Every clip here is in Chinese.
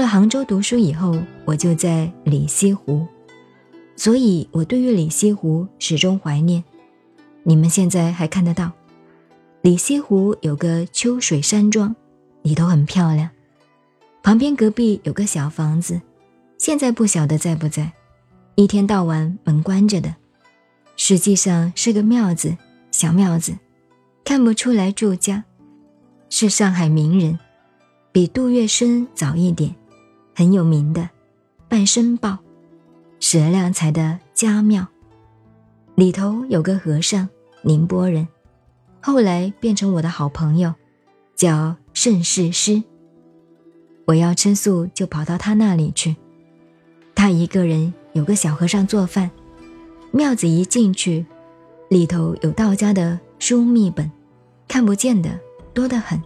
到了杭州读书以后，我就在里西湖，所以我对于里西湖始终怀念。你们现在还看得到，里西湖有个秋水山庄，里头很漂亮。旁边隔壁有个小房子，现在不晓得在不在，一天到晚门关着的，实际上是个庙子，小庙子，看不出来住家，是上海名人，比杜月笙早一点，很有名的，半生报，史而亮才的家庙。里头有个和尚，宁波人，后来变成我的好朋友，叫盛世师。我要吃素，就跑到他那里去。他一个人有个小和尚做饭。庙子一进去，里头有道家的书密本，看不见的多得很。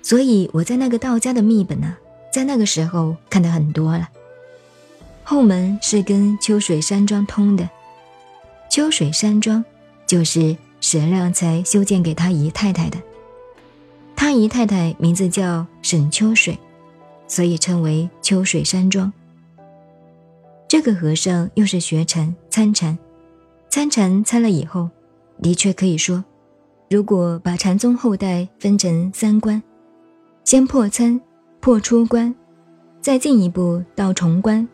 所以我在那个道家的密本啊，在那个时候看的很多了。后门是跟秋水山庄通的。秋水山庄，就是沈亮才修建给他姨太太的。他姨太太名字叫沈秋水，所以称为秋水山庄。这个和尚又是学禅参禅，参禅参了以后，的确可以说，如果把禅宗后代分成三关，先破参，破出关，再进一步到重关，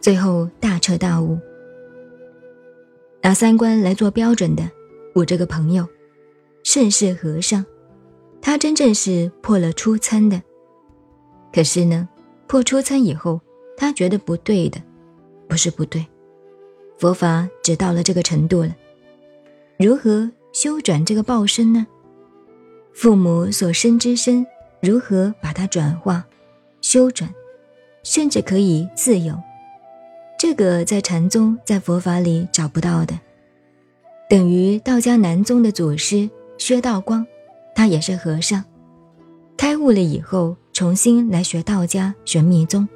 最后大彻大悟。拿三观来做标准的，我这个朋友，甚是和尚，他真正是破了初参的。可是呢，破初参以后，他觉得不对的，不是不对，佛法只到了这个程度了，如何修转这个报身呢？父母所生之身，如何把它转化、修转，甚至可以自由？这个在禅宗、在佛法里找不到的，等于道家南宗的祖师薛道光，他也是和尚，开悟了以后，重新来学道家、学密宗，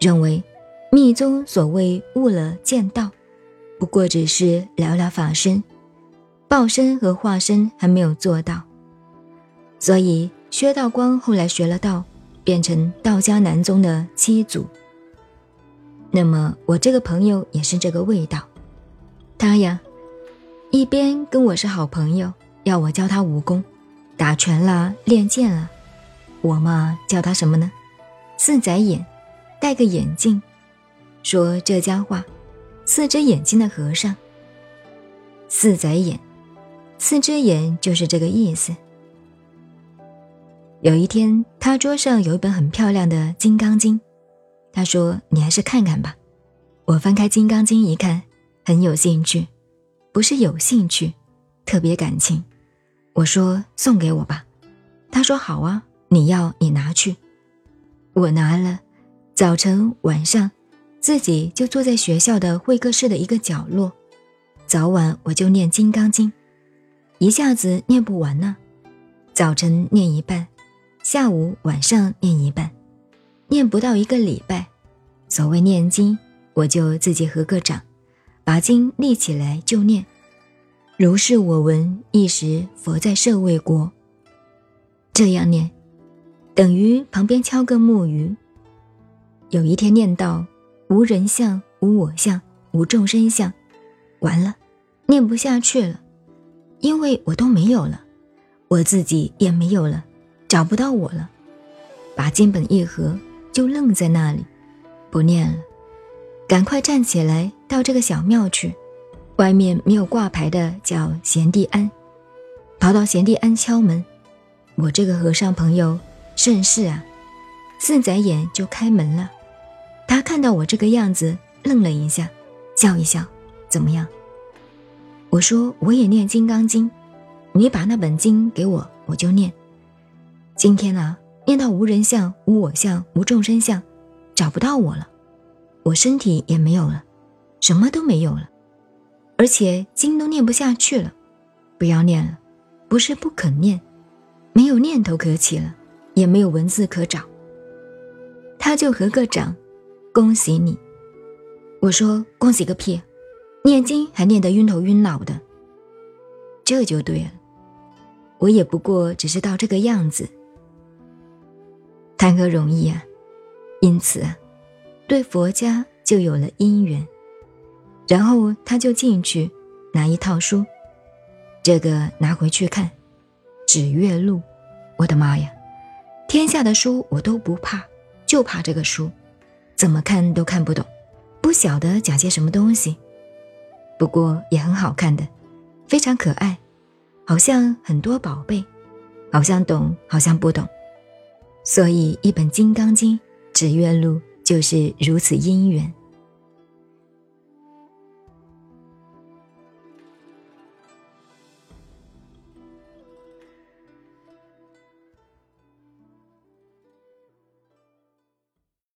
认为密宗所谓悟了见道，不过只是了了法身，报身和化身还没有做到，所以薛道光后来学了道，变成道家南宗的七祖。那么我这个朋友也是这个味道，他呀，一边跟我是好朋友，要我教他武功，打拳啦，练剑啦，我嘛叫他什么呢？四仔眼，戴个眼镜，说浙江话，四只眼睛的和尚。四仔眼，四只眼就是这个意思。有一天，他桌上有一本很漂亮的《金刚经》。他说：“你还是看看吧。”我翻开《金刚经》一看，很有兴趣，不是有兴趣，特别感情。我说：“送给我吧。”他说：“好啊，你要你拿去。”我拿了，早晨晚上，自己就坐在学校的会客室的一个角落，早晚我就念《金刚经》，一下子念不完呢。早晨念一半，下午晚上念一半。念不到一个礼拜，所谓念经，我就自己合个掌，把经立起来就念。如是我闻，一时佛在舍卫国。这样念，等于旁边敲个木鱼。有一天念到无人相、无我相、无众生相，完了，念不下去了，因为我都没有了，我自己也没有了，找不到我了，把经本一合。就愣在那里，不念了，赶快站起来到这个小庙去。外面没有挂牌的，叫贤弟庵。跑到贤弟庵敲门，我这个和尚朋友甚是啊，四仔眼就开门了。他看到我这个样子，愣了一下，笑一笑，怎么样？我说我也念《金刚经》，你把那本经给我，我就念。今天啊。念到无人相、无我相、无众生相，找不到我了，我身体也没有了，什么都没有了，而且经都念不下去了，不要念了，不是不肯念，没有念头可起了，也没有文字可找。他就合个掌，恭喜你。我说恭喜个屁，念经还念得晕头晕脑的，这就对了，我也不过只是到这个样子。谈何容易啊！因此，对佛家就有了因缘。然后他就进去拿一套书，这个拿回去看，《指月录》。我的妈呀，天下的书我都不怕，就怕这个书，怎么看都看不懂，不晓得讲些什么东西。不过也很好看的，非常可爱，好像很多宝贝，好像懂，好像不懂。所以一本《金刚经》《指月录》就是如此因缘。